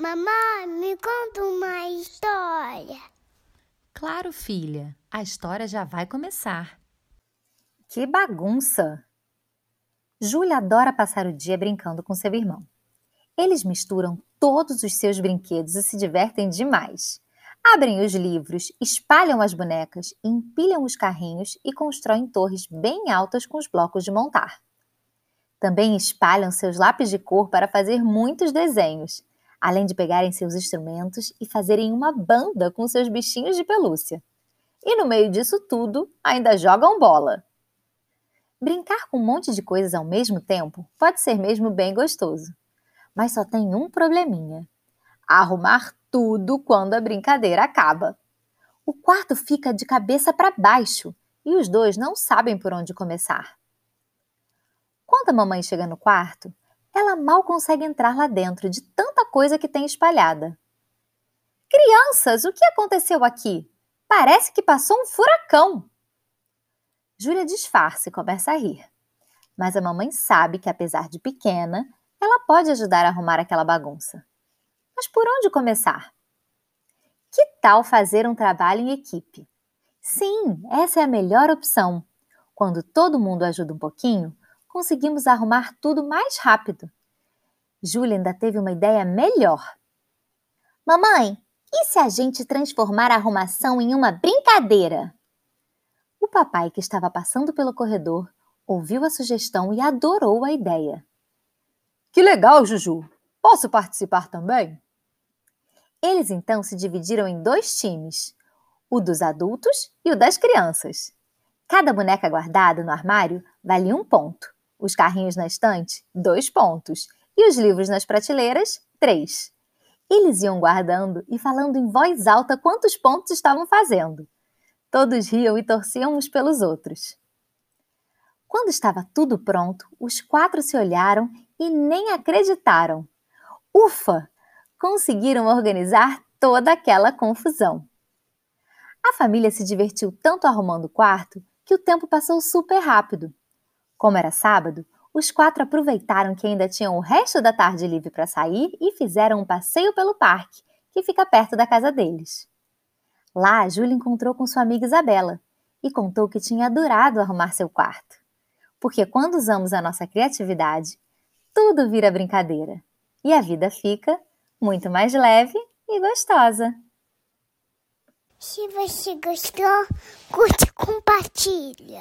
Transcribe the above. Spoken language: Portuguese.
Mamãe, me conta uma história. Claro, filha, a história já vai começar. Que bagunça! Júlia adora passar o dia brincando com seu irmão. Eles misturam todos os seus brinquedos e se divertem demais. Abrem os livros, espalham as bonecas, empilham os carrinhos e constroem torres bem altas com os blocos de montar. Também espalham seus lápis de cor para fazer muitos desenhos, além de pegarem seus instrumentos e fazerem uma banda com seus bichinhos de pelúcia. E no meio disso tudo, ainda jogam bola. Brincar com um monte de coisas ao mesmo tempo pode ser mesmo bem gostoso. Mas só tem um probleminha: arrumar tudo quando a brincadeira acaba. O quarto fica de cabeça para baixo e os dois não sabem por onde começar. Quando a mamãe chega no quarto, ela mal consegue entrar lá dentro de tanta coisa que tem espalhada. Crianças, o que aconteceu aqui? Parece que passou um furacão. Júlia disfarça e começa a rir. Mas a mamãe sabe que, apesar de pequena, ela pode ajudar a arrumar aquela bagunça. Mas por onde começar? Que tal fazer um trabalho em equipe? Sim, essa é a melhor opção. Quando todo mundo ajuda um pouquinho, conseguimos arrumar tudo mais rápido. Júlia ainda teve uma ideia melhor. Mamãe, e se a gente transformar a arrumação em uma brincadeira? O papai, que estava passando pelo corredor, ouviu a sugestão e adorou a ideia. Que legal, Juju! Posso participar também? Eles então se dividiram em dois times, o dos adultos e o das crianças. Cada boneca guardada no armário valia um ponto os carrinhos na estante, dois pontos, e os livros nas prateleiras, três. Eles iam guardando e falando em voz alta quantos pontos estavam fazendo. Todos riam e torciam uns pelos outros. Quando estava tudo pronto, os quatro se olharam e nem acreditaram. Ufa! Conseguiram organizar toda aquela confusão. A família se divertiu tanto arrumando o quarto que o tempo passou super rápido. Como era sábado, os quatro aproveitaram que ainda tinham o resto da tarde livre para sair e fizeram um passeio pelo parque, que fica perto da casa deles. Lá, Júlia encontrou com sua amiga Isabela e contou que tinha adorado arrumar seu quarto. Porque quando usamos a nossa criatividade, tudo vira brincadeira e a vida fica muito mais leve e gostosa. Se você gostou, curte e compartilha.